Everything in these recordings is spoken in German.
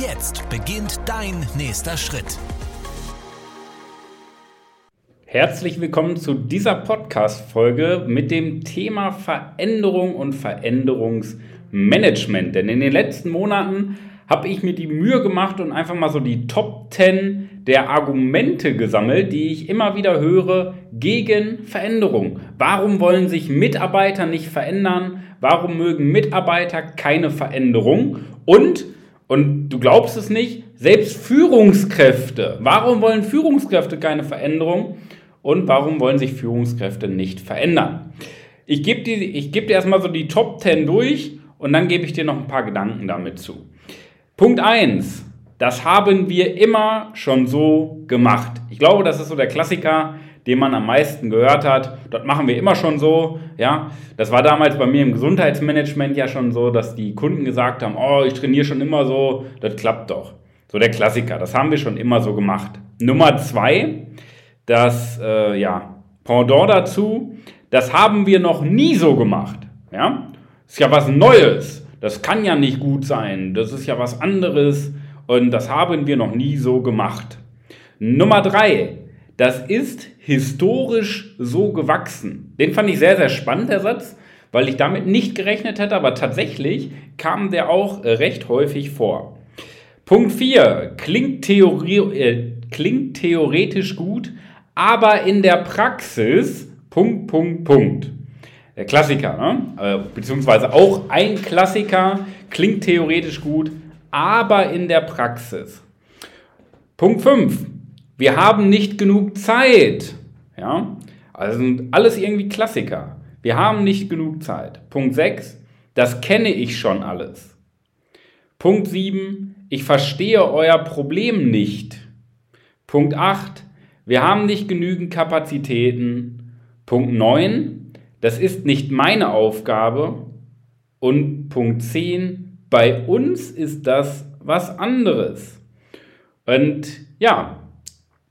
Jetzt beginnt dein nächster Schritt. Herzlich willkommen zu dieser Podcast-Folge mit dem Thema Veränderung und Veränderungsmanagement. Denn in den letzten Monaten habe ich mir die Mühe gemacht und einfach mal so die Top 10 der Argumente gesammelt, die ich immer wieder höre gegen Veränderung. Warum wollen sich Mitarbeiter nicht verändern? Warum mögen Mitarbeiter keine Veränderung? Und, und du glaubst es nicht, selbst Führungskräfte. Warum wollen Führungskräfte keine Veränderung? und warum wollen sich Führungskräfte nicht verändern. Ich gebe dir, geb dir erstmal so die Top 10 durch und dann gebe ich dir noch ein paar Gedanken damit zu. Punkt 1. Das haben wir immer schon so gemacht. Ich glaube, das ist so der Klassiker, den man am meisten gehört hat. Dort machen wir immer schon so. Ja, das war damals bei mir im Gesundheitsmanagement ja schon so, dass die Kunden gesagt haben: Oh, ich trainiere schon immer so, das klappt doch. So der Klassiker, das haben wir schon immer so gemacht. Nummer zwei, das äh, ja, Pendant dazu, das haben wir noch nie so gemacht. Ja? ist ja was Neues. Das kann ja nicht gut sein. Das ist ja was anderes. Und das haben wir noch nie so gemacht. Nummer drei. Das ist historisch so gewachsen. Den fand ich sehr, sehr spannend, der Satz, weil ich damit nicht gerechnet hätte, aber tatsächlich kam der auch äh, recht häufig vor. Punkt 4. Klingt, Theorie, äh, klingt theoretisch gut, aber in der Praxis, Punkt, Punkt, Punkt. Der Klassiker, ne? Äh, beziehungsweise auch ein Klassiker, klingt theoretisch gut, aber in der Praxis. Punkt 5. Wir haben nicht genug Zeit. Ja? Also sind alles irgendwie Klassiker. Wir haben nicht genug Zeit. Punkt 6. Das kenne ich schon alles. Punkt 7. Ich verstehe euer Problem nicht. Punkt 8. Wir haben nicht genügend Kapazitäten. Punkt 9, das ist nicht meine Aufgabe. Und Punkt 10, bei uns ist das was anderes. Und ja,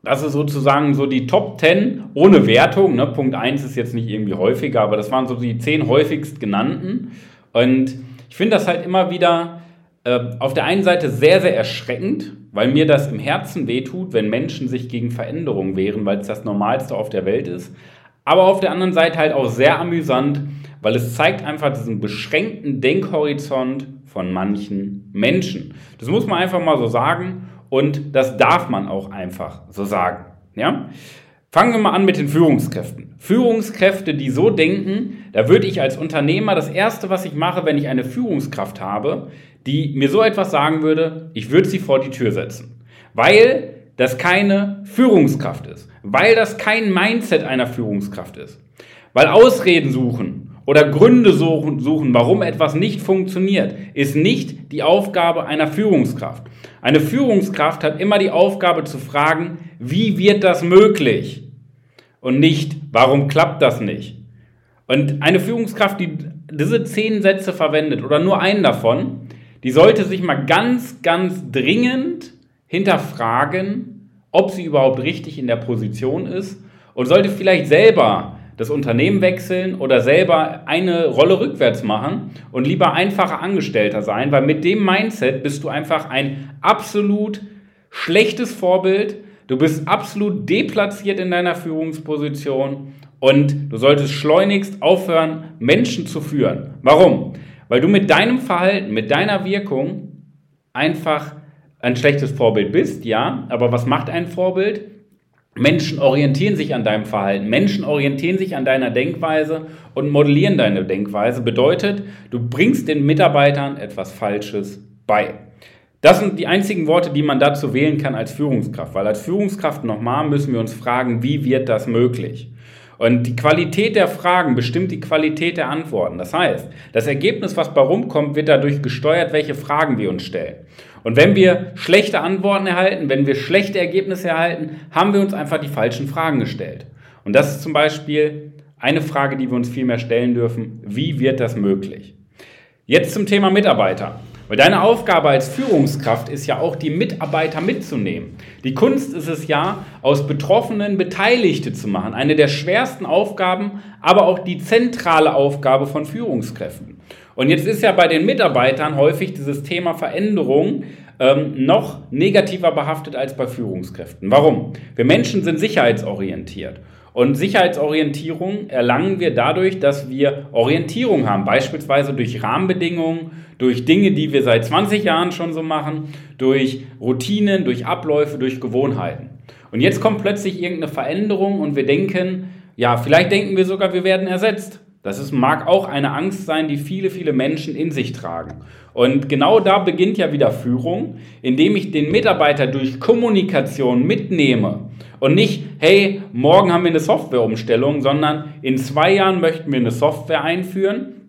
das ist sozusagen so die Top 10 ohne Wertung. Ne? Punkt 1 ist jetzt nicht irgendwie häufiger, aber das waren so die 10 häufigst genannten. Und ich finde das halt immer wieder äh, auf der einen Seite sehr, sehr erschreckend, weil mir das im Herzen wehtut, wenn Menschen sich gegen Veränderungen wehren, weil es das Normalste auf der Welt ist. Aber auf der anderen Seite halt auch sehr amüsant, weil es zeigt einfach diesen beschränkten Denkhorizont von manchen Menschen. Das muss man einfach mal so sagen und das darf man auch einfach so sagen. Ja? Fangen wir mal an mit den Führungskräften. Führungskräfte, die so denken, da würde ich als Unternehmer das Erste, was ich mache, wenn ich eine Führungskraft habe, die mir so etwas sagen würde, ich würde sie vor die Tür setzen. Weil das keine Führungskraft ist. Weil das kein Mindset einer Führungskraft ist. Weil Ausreden suchen oder Gründe suchen, suchen, warum etwas nicht funktioniert, ist nicht die Aufgabe einer Führungskraft. Eine Führungskraft hat immer die Aufgabe zu fragen, wie wird das möglich? Und nicht, warum klappt das nicht? Und eine Führungskraft, die diese zehn Sätze verwendet oder nur einen davon, die sollte sich mal ganz, ganz dringend hinterfragen, ob sie überhaupt richtig in der Position ist und sollte vielleicht selber das Unternehmen wechseln oder selber eine Rolle rückwärts machen und lieber einfacher Angestellter sein, weil mit dem Mindset bist du einfach ein absolut schlechtes Vorbild. Du bist absolut deplatziert in deiner Führungsposition und du solltest schleunigst aufhören, Menschen zu führen. Warum? Weil du mit deinem Verhalten, mit deiner Wirkung einfach ein schlechtes Vorbild bist, ja, aber was macht ein Vorbild? Menschen orientieren sich an deinem Verhalten, Menschen orientieren sich an deiner Denkweise und modellieren deine Denkweise. Bedeutet, du bringst den Mitarbeitern etwas Falsches bei. Das sind die einzigen Worte, die man dazu wählen kann als Führungskraft, weil als Führungskraft nochmal müssen wir uns fragen, wie wird das möglich? Und die Qualität der Fragen bestimmt die Qualität der Antworten. Das heißt, das Ergebnis, was bei rumkommt, wird dadurch gesteuert, welche Fragen wir uns stellen. Und wenn wir schlechte Antworten erhalten, wenn wir schlechte Ergebnisse erhalten, haben wir uns einfach die falschen Fragen gestellt. Und das ist zum Beispiel eine Frage, die wir uns viel mehr stellen dürfen. Wie wird das möglich? Jetzt zum Thema Mitarbeiter. Weil deine Aufgabe als Führungskraft ist ja auch, die Mitarbeiter mitzunehmen. Die Kunst ist es ja, aus Betroffenen Beteiligte zu machen. Eine der schwersten Aufgaben, aber auch die zentrale Aufgabe von Führungskräften. Und jetzt ist ja bei den Mitarbeitern häufig dieses Thema Veränderung ähm, noch negativer behaftet als bei Führungskräften. Warum? Wir Menschen sind sicherheitsorientiert. Und Sicherheitsorientierung erlangen wir dadurch, dass wir Orientierung haben, beispielsweise durch Rahmenbedingungen, durch Dinge, die wir seit 20 Jahren schon so machen, durch Routinen, durch Abläufe, durch Gewohnheiten. Und jetzt kommt plötzlich irgendeine Veränderung und wir denken, ja, vielleicht denken wir sogar, wir werden ersetzt. Das mag auch eine Angst sein, die viele, viele Menschen in sich tragen. Und genau da beginnt ja wieder Führung, indem ich den Mitarbeiter durch Kommunikation mitnehme und nicht, hey, morgen haben wir eine Softwareumstellung, sondern in zwei Jahren möchten wir eine Software einführen.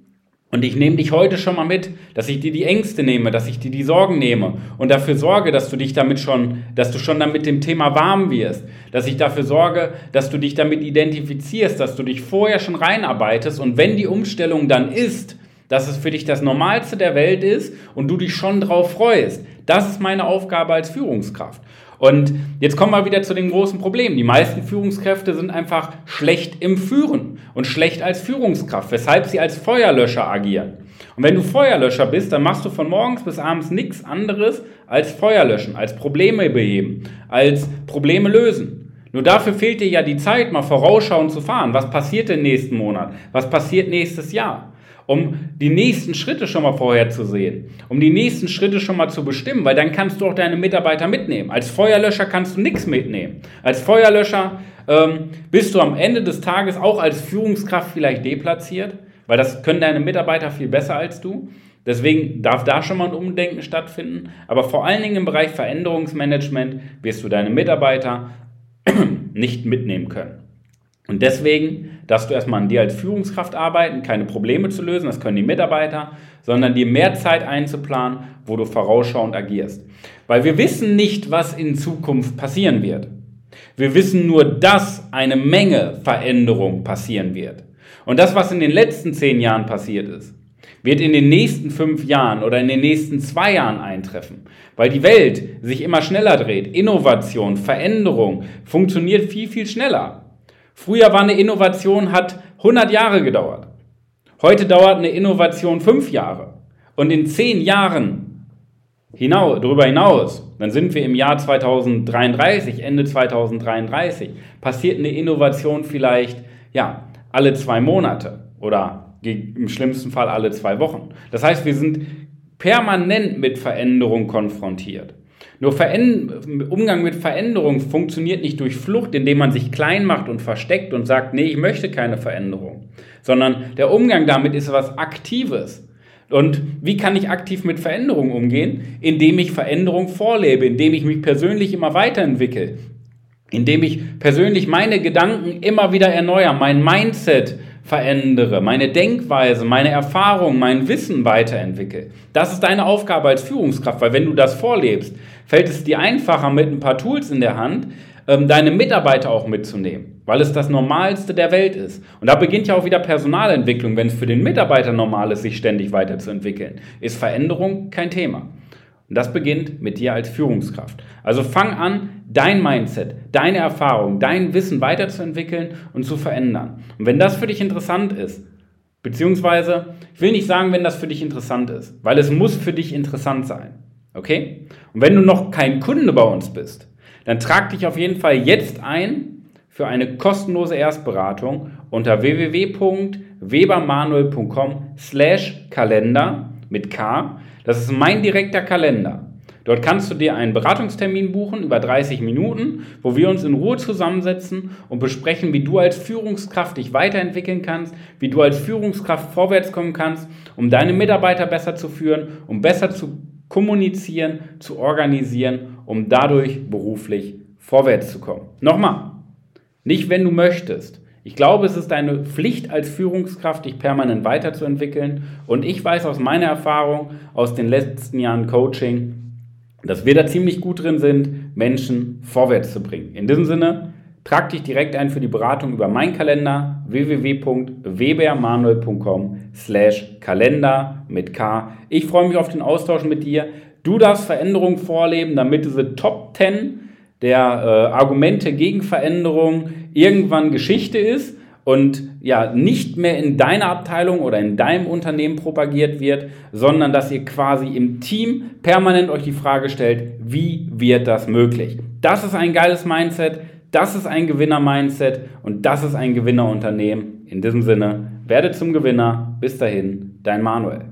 Und ich nehme dich heute schon mal mit, dass ich dir die Ängste nehme, dass ich dir die Sorgen nehme und dafür sorge, dass du dich damit schon, dass du schon damit dem Thema warm wirst, dass ich dafür sorge, dass du dich damit identifizierst, dass du dich vorher schon reinarbeitest und wenn die Umstellung dann ist, dass es für dich das Normalste der Welt ist und du dich schon drauf freust. Das ist meine Aufgabe als Führungskraft. Und jetzt kommen wir wieder zu dem großen Problem. Die meisten Führungskräfte sind einfach schlecht im Führen und schlecht als Führungskraft, weshalb sie als Feuerlöscher agieren. Und wenn du Feuerlöscher bist, dann machst du von morgens bis abends nichts anderes als Feuer löschen, als Probleme beheben, als Probleme lösen. Nur dafür fehlt dir ja die Zeit, mal vorausschauend zu fahren. Was passiert im nächsten Monat? Was passiert nächstes Jahr? Um die nächsten Schritte schon mal vorherzusehen, um die nächsten Schritte schon mal zu bestimmen, weil dann kannst du auch deine Mitarbeiter mitnehmen. Als Feuerlöscher kannst du nichts mitnehmen. Als Feuerlöscher ähm, bist du am Ende des Tages auch als Führungskraft vielleicht deplatziert, weil das können deine Mitarbeiter viel besser als du. Deswegen darf da schon mal ein Umdenken stattfinden. Aber vor allen Dingen im Bereich Veränderungsmanagement wirst du deine Mitarbeiter nicht mitnehmen können. Und deswegen darfst du erstmal an dir als Führungskraft arbeiten, keine Probleme zu lösen, das können die Mitarbeiter, sondern dir mehr Zeit einzuplanen, wo du vorausschauend agierst. Weil wir wissen nicht, was in Zukunft passieren wird. Wir wissen nur, dass eine Menge Veränderung passieren wird. Und das, was in den letzten zehn Jahren passiert ist, wird in den nächsten fünf Jahren oder in den nächsten zwei Jahren eintreffen, weil die Welt sich immer schneller dreht. Innovation, Veränderung funktioniert viel, viel schneller. Früher war eine Innovation, hat 100 Jahre gedauert. Heute dauert eine Innovation 5 Jahre. Und in 10 Jahren hinaus, darüber hinaus, dann sind wir im Jahr 2033, Ende 2033, passiert eine Innovation vielleicht, ja, alle zwei Monate oder im schlimmsten Fall alle zwei Wochen. Das heißt, wir sind permanent mit Veränderung konfrontiert. Nur Umgang mit Veränderung funktioniert nicht durch Flucht, indem man sich klein macht und versteckt und sagt, nee, ich möchte keine Veränderung, sondern der Umgang damit ist was Aktives. Und wie kann ich aktiv mit Veränderung umgehen? Indem ich Veränderung vorlebe, indem ich mich persönlich immer weiterentwickle, indem ich persönlich meine Gedanken immer wieder erneuere, mein Mindset verändere, meine Denkweise, meine Erfahrung, mein Wissen weiterentwickle. Das ist deine Aufgabe als Führungskraft, weil wenn du das vorlebst, fällt es dir einfacher, mit ein paar Tools in der Hand ähm, deine Mitarbeiter auch mitzunehmen, weil es das Normalste der Welt ist. Und da beginnt ja auch wieder Personalentwicklung. Wenn es für den Mitarbeiter normal ist, sich ständig weiterzuentwickeln, ist Veränderung kein Thema. Und das beginnt mit dir als Führungskraft. Also fang an, dein Mindset, deine Erfahrung, dein Wissen weiterzuentwickeln und zu verändern. Und wenn das für dich interessant ist, beziehungsweise, ich will nicht sagen, wenn das für dich interessant ist, weil es muss für dich interessant sein. Okay? Und wenn du noch kein Kunde bei uns bist, dann trag dich auf jeden Fall jetzt ein für eine kostenlose Erstberatung unter www.webermanuel.com slash Kalender mit K. Das ist mein direkter Kalender. Dort kannst du dir einen Beratungstermin buchen über 30 Minuten, wo wir uns in Ruhe zusammensetzen und besprechen, wie du als Führungskraft dich weiterentwickeln kannst, wie du als Führungskraft vorwärts kommen kannst, um deine Mitarbeiter besser zu führen, um besser zu kommunizieren, zu organisieren, um dadurch beruflich vorwärts zu kommen. Nochmal, nicht wenn du möchtest. Ich glaube, es ist deine Pflicht als Führungskraft, dich permanent weiterzuentwickeln. Und ich weiß aus meiner Erfahrung, aus den letzten Jahren Coaching, dass wir da ziemlich gut drin sind, Menschen vorwärts zu bringen. In diesem Sinne, trag dich direkt ein für die Beratung über meinen Kalender www.webermanuel.com slash Kalender mit K. Ich freue mich auf den Austausch mit dir. Du darfst Veränderungen vorleben, damit diese Top 10 der äh, Argumente gegen Veränderung irgendwann Geschichte ist und ja nicht mehr in deiner Abteilung oder in deinem Unternehmen propagiert wird, sondern dass ihr quasi im Team permanent euch die Frage stellt, wie wird das möglich? Das ist ein geiles Mindset, das ist ein Gewinner-Mindset und das ist ein Gewinnerunternehmen. In diesem Sinne, werde zum Gewinner. Bis dahin, dein Manuel.